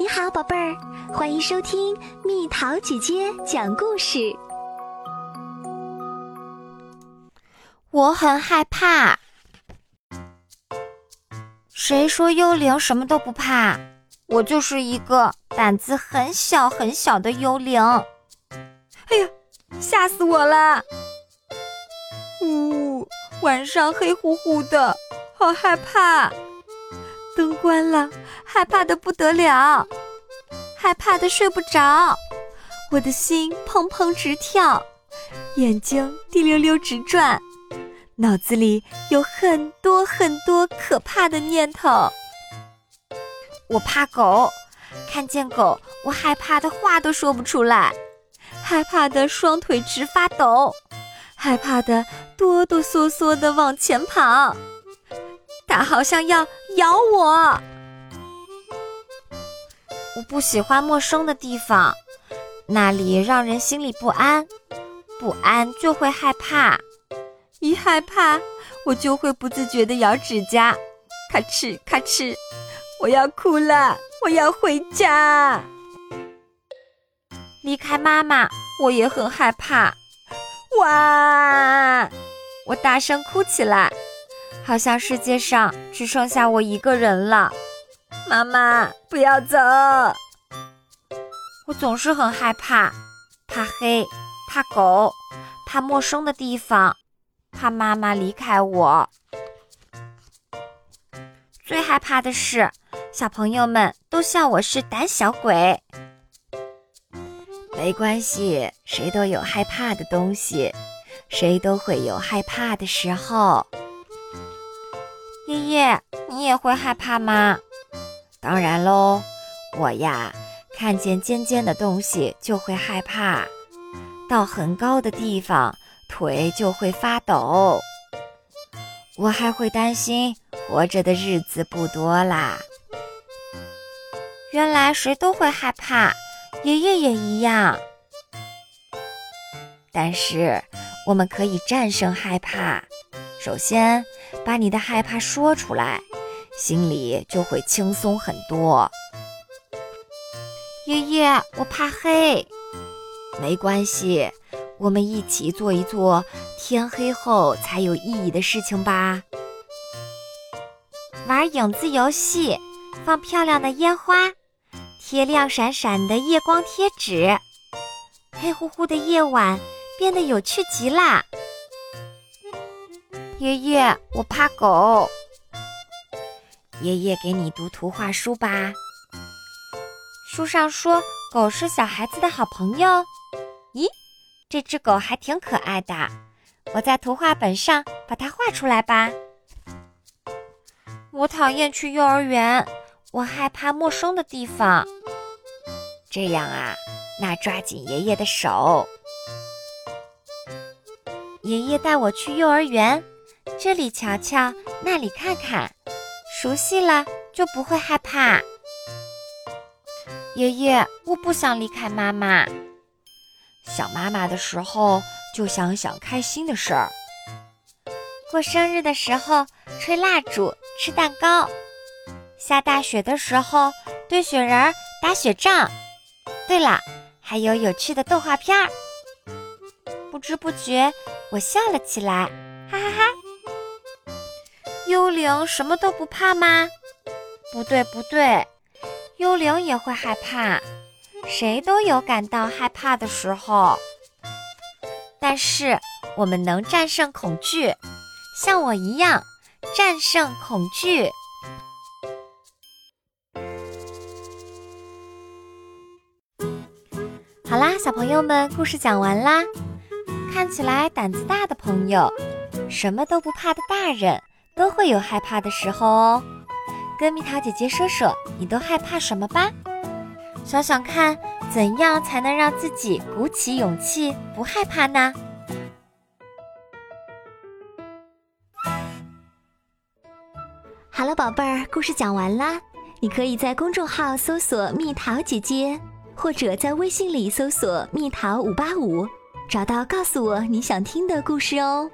你好，宝贝儿，欢迎收听蜜桃姐姐讲故事。我很害怕。谁说幽灵什么都不怕？我就是一个胆子很小很小的幽灵。哎呀，吓死我了！呜，晚上黑乎乎的，好害怕。灯关了，害怕的不得了，害怕的睡不着，我的心砰砰直跳，眼睛滴溜溜直转，脑子里有很多很多可怕的念头。我怕狗，看见狗我害怕的话都说不出来，害怕的双腿直发抖，害怕的哆哆嗦嗦的往前跑。它好像要咬我。我不喜欢陌生的地方，那里让人心里不安，不安就会害怕，一害怕我就会不自觉地咬指甲，咔哧咔哧，我要哭了，我要回家。离开妈妈，我也很害怕，哇！我大声哭起来。好像世界上只剩下我一个人了，妈妈不要走！我总是很害怕，怕黑，怕狗，怕陌生的地方，怕妈妈离开我。最害怕的是，小朋友们都笑我是胆小鬼。没关系，谁都有害怕的东西，谁都会有害怕的时候。爷爷，你也会害怕吗？当然喽，我呀，看见尖尖的东西就会害怕，到很高的地方腿就会发抖。我还会担心活着的日子不多啦。原来谁都会害怕，爷爷也一样。但是我们可以战胜害怕。首先，把你的害怕说出来，心里就会轻松很多。爷爷，我怕黑，没关系，我们一起做一做天黑后才有意义的事情吧。玩影子游戏，放漂亮的烟花，贴亮闪闪的夜光贴纸，黑乎乎的夜晚变得有趣极了。爷爷，我怕狗。爷爷给你读图画书吧。书上说狗是小孩子的好朋友。咦，这只狗还挺可爱的。我在图画本上把它画出来吧。我讨厌去幼儿园，我害怕陌生的地方。这样啊，那抓紧爷爷的手。爷爷带我去幼儿园。这里瞧瞧，那里看看，熟悉了就不会害怕。爷爷，我不想离开妈妈。想妈妈的时候，就想想开心的事儿。过生日的时候，吹蜡烛、吃蛋糕；下大雪的时候，堆雪人、打雪仗。对了，还有有趣的动画片儿。不知不觉，我笑了起来，哈哈哈。幽灵什么都不怕吗？不对，不对，幽灵也会害怕，谁都有感到害怕的时候。但是我们能战胜恐惧，像我一样战胜恐惧。好啦，小朋友们，故事讲完啦。看起来胆子大的朋友，什么都不怕的大人。都会有害怕的时候哦，跟蜜桃姐姐说说，你都害怕什么吧？想想看，怎样才能让自己鼓起勇气，不害怕呢？好了，宝贝儿，故事讲完啦。你可以在公众号搜索“蜜桃姐姐”，或者在微信里搜索“蜜桃五八五”，找到告诉我你想听的故事哦。